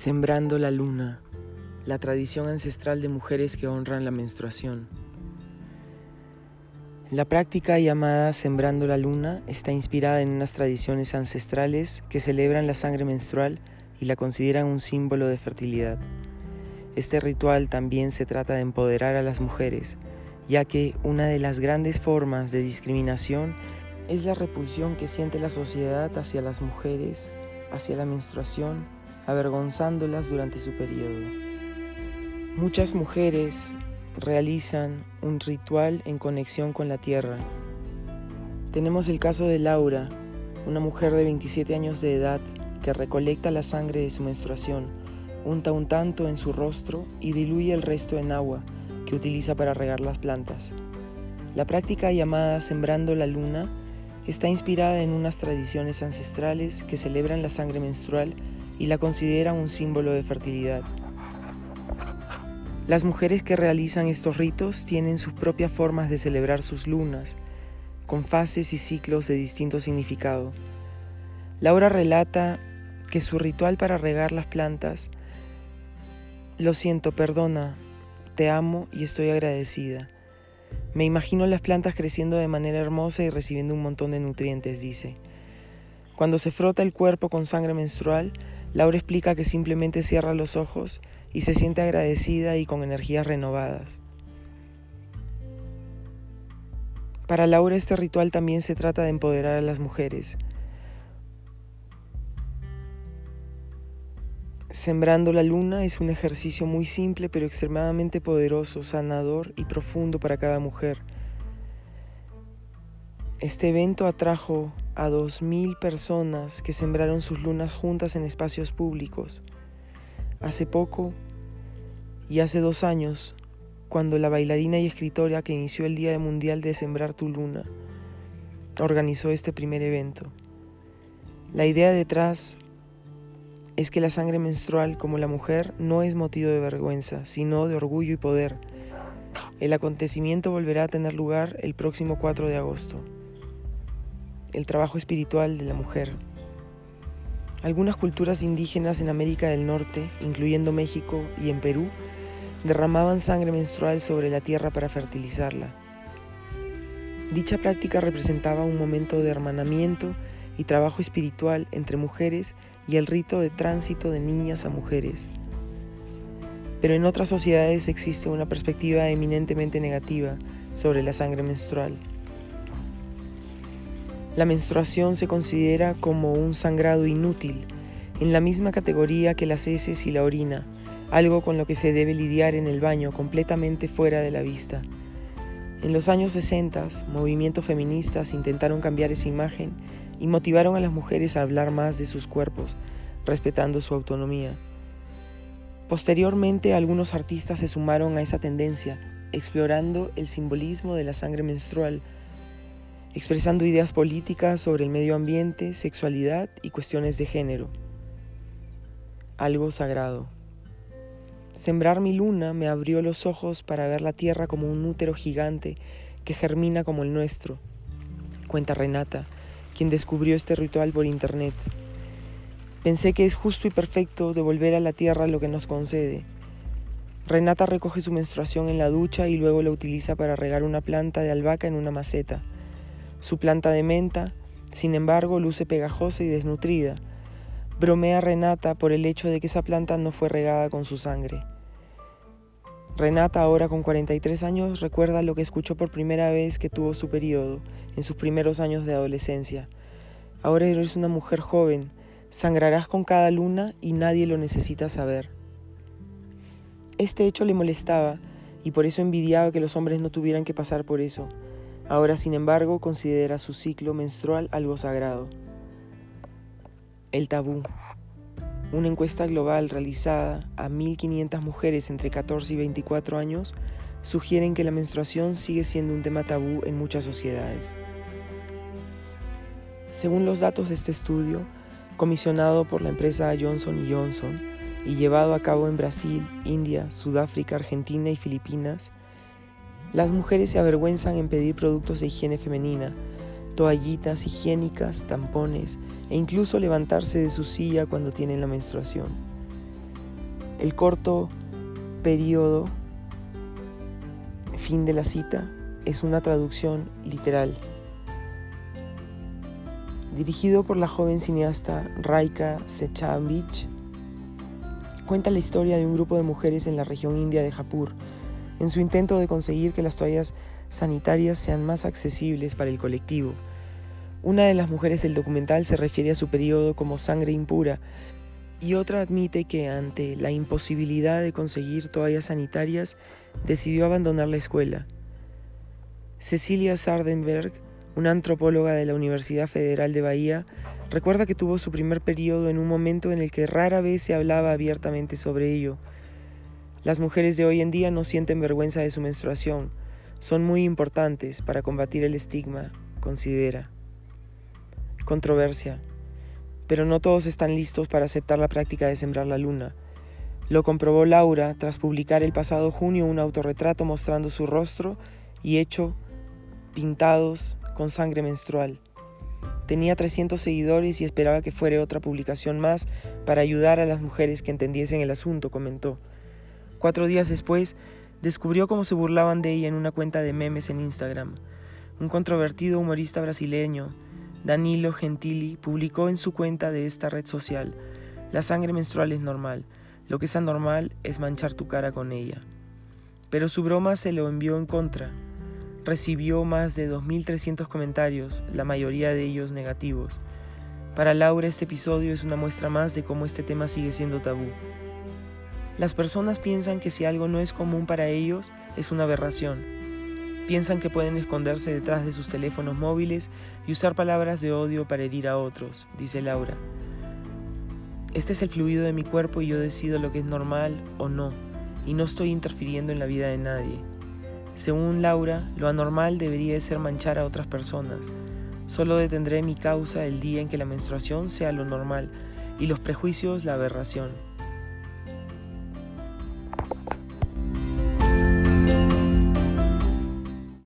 Sembrando la luna, la tradición ancestral de mujeres que honran la menstruación. La práctica llamada Sembrando la luna está inspirada en unas tradiciones ancestrales que celebran la sangre menstrual y la consideran un símbolo de fertilidad. Este ritual también se trata de empoderar a las mujeres, ya que una de las grandes formas de discriminación es la repulsión que siente la sociedad hacia las mujeres, hacia la menstruación, avergonzándolas durante su periodo. Muchas mujeres realizan un ritual en conexión con la tierra. Tenemos el caso de Laura, una mujer de 27 años de edad que recolecta la sangre de su menstruación, unta un tanto en su rostro y diluye el resto en agua que utiliza para regar las plantas. La práctica llamada Sembrando la Luna está inspirada en unas tradiciones ancestrales que celebran la sangre menstrual y la consideran un símbolo de fertilidad. Las mujeres que realizan estos ritos tienen sus propias formas de celebrar sus lunas, con fases y ciclos de distinto significado. Laura relata que su ritual para regar las plantas, lo siento, perdona, te amo y estoy agradecida. Me imagino las plantas creciendo de manera hermosa y recibiendo un montón de nutrientes, dice. Cuando se frota el cuerpo con sangre menstrual, Laura explica que simplemente cierra los ojos y se siente agradecida y con energías renovadas. Para Laura este ritual también se trata de empoderar a las mujeres, Sembrando la luna es un ejercicio muy simple pero extremadamente poderoso, sanador y profundo para cada mujer. Este evento atrajo a 2.000 personas que sembraron sus lunas juntas en espacios públicos. Hace poco y hace dos años, cuando la bailarina y escritora que inició el Día Mundial de Sembrar tu Luna organizó este primer evento. La idea detrás es que la sangre menstrual, como la mujer, no es motivo de vergüenza, sino de orgullo y poder. El acontecimiento volverá a tener lugar el próximo 4 de agosto. El trabajo espiritual de la mujer. Algunas culturas indígenas en América del Norte, incluyendo México y en Perú, derramaban sangre menstrual sobre la tierra para fertilizarla. Dicha práctica representaba un momento de hermanamiento y trabajo espiritual entre mujeres y el rito de tránsito de niñas a mujeres. Pero en otras sociedades existe una perspectiva eminentemente negativa sobre la sangre menstrual. La menstruación se considera como un sangrado inútil, en la misma categoría que las heces y la orina, algo con lo que se debe lidiar en el baño completamente fuera de la vista. En los años 60, movimientos feministas intentaron cambiar esa imagen y motivaron a las mujeres a hablar más de sus cuerpos, respetando su autonomía. Posteriormente, algunos artistas se sumaron a esa tendencia, explorando el simbolismo de la sangre menstrual, expresando ideas políticas sobre el medio ambiente, sexualidad y cuestiones de género. Algo sagrado. Sembrar mi luna me abrió los ojos para ver la tierra como un útero gigante que germina como el nuestro, cuenta Renata, quien descubrió este ritual por internet. Pensé que es justo y perfecto devolver a la tierra lo que nos concede. Renata recoge su menstruación en la ducha y luego la utiliza para regar una planta de albahaca en una maceta. Su planta de menta, sin embargo, luce pegajosa y desnutrida. Bromea Renata por el hecho de que esa planta no fue regada con su sangre. Renata, ahora con 43 años, recuerda lo que escuchó por primera vez que tuvo su periodo, en sus primeros años de adolescencia. Ahora eres una mujer joven, sangrarás con cada luna y nadie lo necesita saber. Este hecho le molestaba y por eso envidiaba que los hombres no tuvieran que pasar por eso. Ahora, sin embargo, considera su ciclo menstrual algo sagrado. El tabú. Una encuesta global realizada a 1.500 mujeres entre 14 y 24 años sugieren que la menstruación sigue siendo un tema tabú en muchas sociedades. Según los datos de este estudio, comisionado por la empresa Johnson Johnson y llevado a cabo en Brasil, India, Sudáfrica, Argentina y Filipinas, las mujeres se avergüenzan en pedir productos de higiene femenina, toallitas higiénicas, tampones e incluso levantarse de su silla cuando tienen la menstruación. El corto periodo, fin de la cita, es una traducción literal. Dirigido por la joven cineasta Raika Sechavich, cuenta la historia de un grupo de mujeres en la región india de Japur, en su intento de conseguir que las toallas sanitarias sean más accesibles para el colectivo. Una de las mujeres del documental se refiere a su periodo como sangre impura y otra admite que ante la imposibilidad de conseguir toallas sanitarias decidió abandonar la escuela. Cecilia Sardenberg, una antropóloga de la Universidad Federal de Bahía, recuerda que tuvo su primer periodo en un momento en el que rara vez se hablaba abiertamente sobre ello. Las mujeres de hoy en día no sienten vergüenza de su menstruación, son muy importantes para combatir el estigma, considera. Controversia. Pero no todos están listos para aceptar la práctica de sembrar la luna. Lo comprobó Laura tras publicar el pasado junio un autorretrato mostrando su rostro y hecho pintados con sangre menstrual. Tenía 300 seguidores y esperaba que fuera otra publicación más para ayudar a las mujeres que entendiesen el asunto, comentó. Cuatro días después, descubrió cómo se burlaban de ella en una cuenta de memes en Instagram. Un controvertido humorista brasileño, Danilo Gentili, publicó en su cuenta de esta red social, la sangre menstrual es normal, lo que es anormal es manchar tu cara con ella. Pero su broma se lo envió en contra recibió más de 2.300 comentarios, la mayoría de ellos negativos. Para Laura este episodio es una muestra más de cómo este tema sigue siendo tabú. Las personas piensan que si algo no es común para ellos, es una aberración. Piensan que pueden esconderse detrás de sus teléfonos móviles y usar palabras de odio para herir a otros, dice Laura. Este es el fluido de mi cuerpo y yo decido lo que es normal o no, y no estoy interfiriendo en la vida de nadie. Según Laura, lo anormal debería ser manchar a otras personas. Solo detendré mi causa el día en que la menstruación sea lo normal y los prejuicios la aberración.